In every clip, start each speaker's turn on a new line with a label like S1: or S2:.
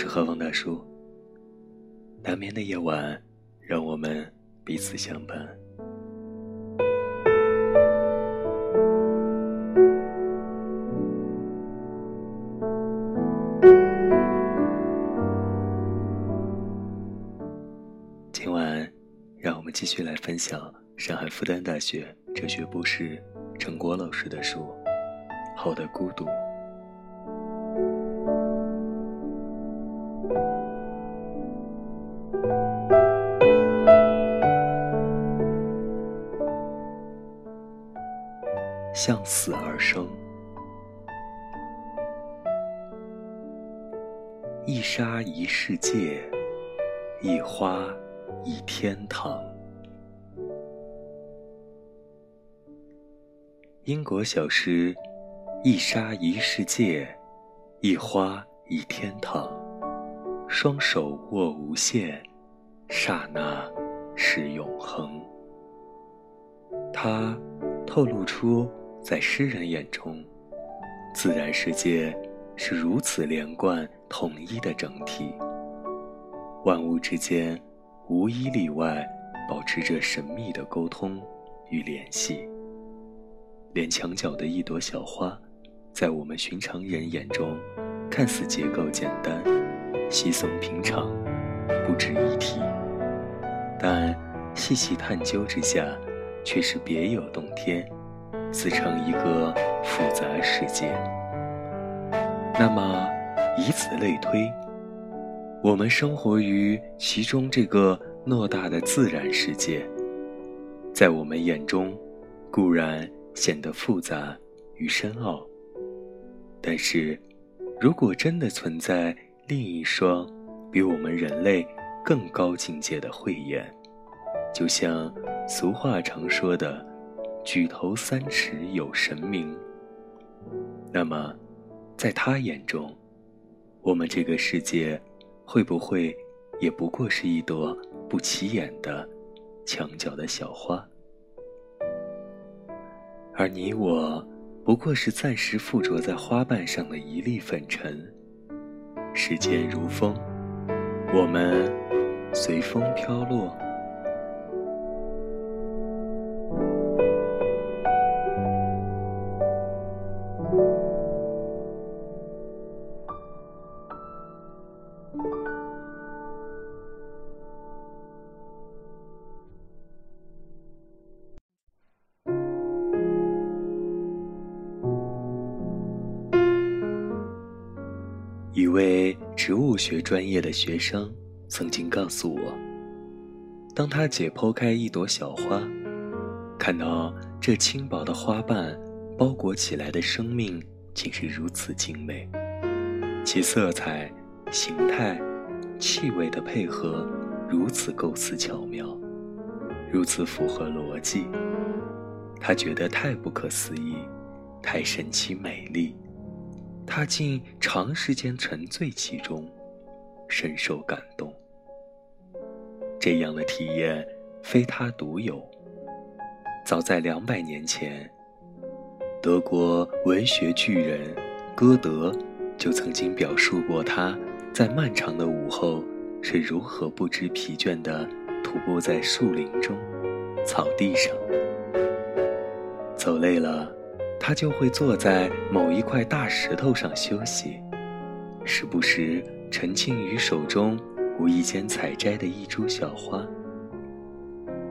S1: 是何方大叔。难眠的夜晚，让我们彼此相伴。今晚，让我们继续来分享上海复旦大学哲学博士陈果老师的书《好的孤独》。向死而生，一沙一世界，一花一天堂。英国小诗：一沙一世界，一花一天堂。双手握无限，刹那是永恒。它透露出。在诗人眼中，自然世界是如此连贯统一的整体。万物之间无一例外保持着神秘的沟通与联系。连墙角的一朵小花，在我们寻常人眼中，看似结构简单、稀松平常、不值一提，但细细探究之下，却是别有洞天。自成一个复杂世界。那么，以此类推，我们生活于其中这个偌大的自然世界，在我们眼中固然显得复杂与深奥。但是，如果真的存在另一双比我们人类更高境界的慧眼，就像俗话常说的。举头三尺有神明。那么，在他眼中，我们这个世界会不会也不过是一朵不起眼的墙角的小花？而你我，不过是暂时附着在花瓣上的一粒粉尘。时间如风，我们随风飘落。一位植物学专业的学生曾经告诉我，当他解剖开一朵小花，看到这轻薄的花瓣包裹起来的生命竟是如此精美，其色彩、形态、气味的配合如此构思巧妙，如此符合逻辑，他觉得太不可思议，太神奇美丽。他竟长时间沉醉其中，深受感动。这样的体验非他独有。早在两百年前，德国文学巨人歌德就曾经表述过他在漫长的午后是如何不知疲倦地徒步在树林中、草地上，走累了。他就会坐在某一块大石头上休息，时不时沉浸于手中无意间采摘的一株小花，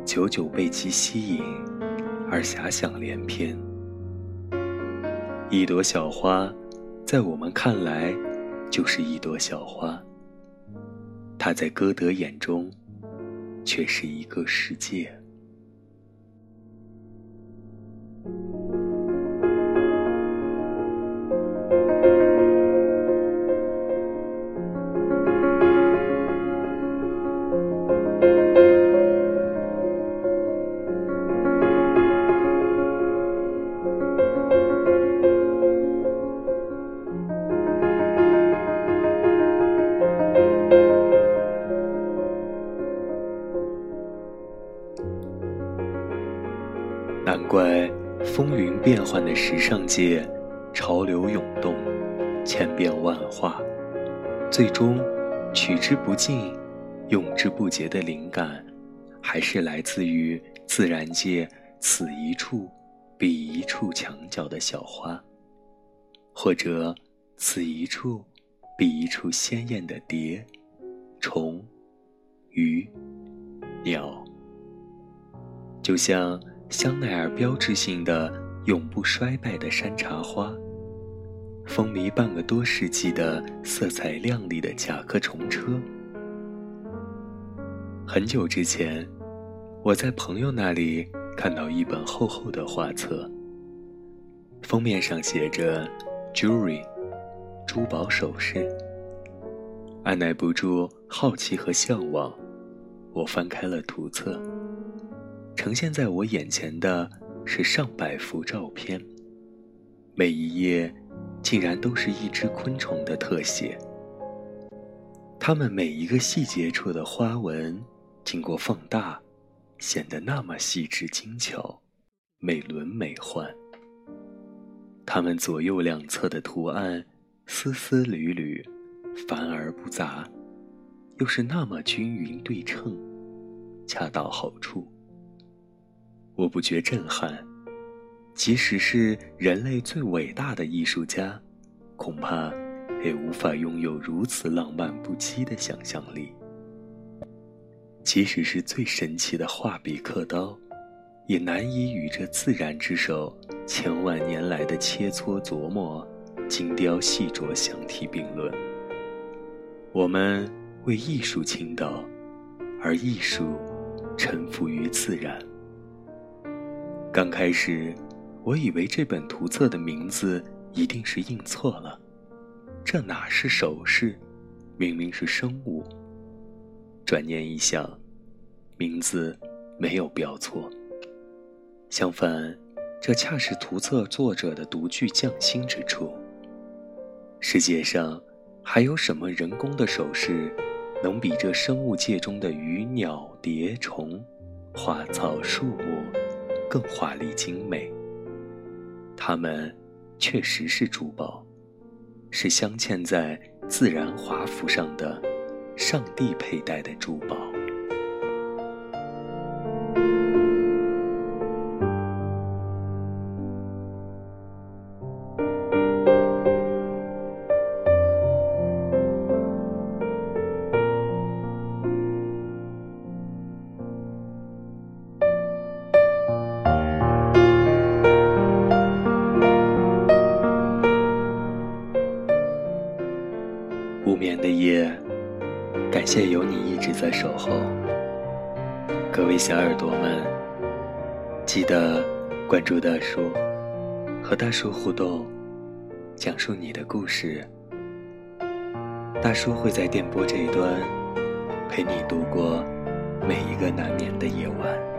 S1: 久久被其吸引，而遐想连篇。一朵小花，在我们看来，就是一朵小花，它在歌德眼中，却是一个世界。难怪风云变幻的时尚界，潮流涌动，千变万化，最终取之不尽、用之不竭的灵感，还是来自于自然界此一处、彼一处墙角的小花，或者此一处、彼一处鲜艳的蝶、虫、鱼、鸟，就像香奈儿标志性的永不衰败的山茶花。风靡半个多世纪的色彩亮丽的甲壳虫车。很久之前，我在朋友那里看到一本厚厚的画册，封面上写着 “jewelry”，珠宝首饰。按耐不住好奇和向往，我翻开了图册。呈现在我眼前的是上百幅照片，每一页。竟然都是一只昆虫的特写。它们每一个细节处的花纹，经过放大，显得那么细致精巧、美轮美奂。它们左右两侧的图案，丝丝缕缕，繁而不杂，又是那么均匀对称，恰到好处。我不觉震撼。即使是人类最伟大的艺术家，恐怕也无法拥有如此浪漫不羁的想象力。即使是最神奇的画笔刻刀，也难以与这自然之手千万年来的切磋琢磨、精雕细琢相提并论。我们为艺术倾倒，而艺术臣服于自然。刚开始。我以为这本图册的名字一定是印错了，这哪是首饰，明明是生物。转念一想，名字没有标错。相反，这恰是图册作者的独具匠心之处。世界上还有什么人工的首饰，能比这生物界中的鱼鸟蝶虫、花草树木更华丽精美？它们确实是珠宝，是镶嵌在自然华服上的上帝佩戴的珠宝。感谢有你一直在守候，各位小耳朵们，记得关注大叔，和大叔互动，讲述你的故事，大叔会在电波这一端陪你度过每一个难眠的夜晚。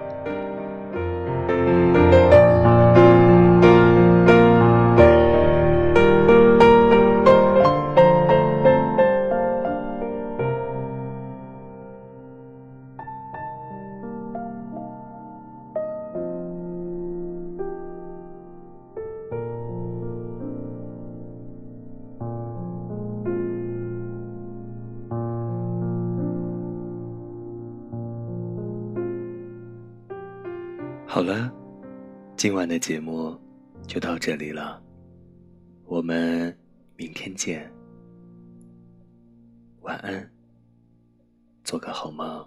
S1: 好了今晚的节目就到这里了。我们明天见。晚安。做个好梦。